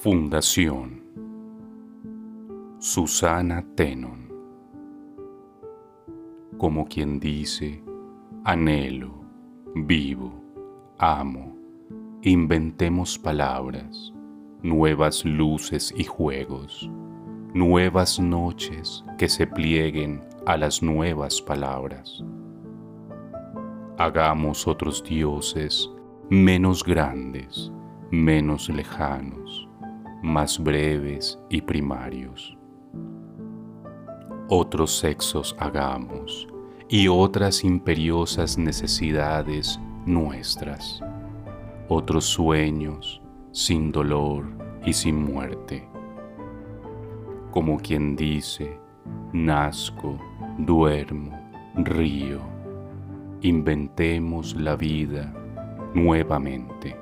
Fundación Susana Tenon Como quien dice, anhelo, vivo, amo, inventemos palabras, nuevas luces y juegos, nuevas noches que se plieguen a las nuevas palabras. Hagamos otros dioses menos grandes, menos lejanos, más breves y primarios. Otros sexos hagamos y otras imperiosas necesidades nuestras, otros sueños sin dolor y sin muerte. Como quien dice, nazco, duermo, río, inventemos la vida nuevamente.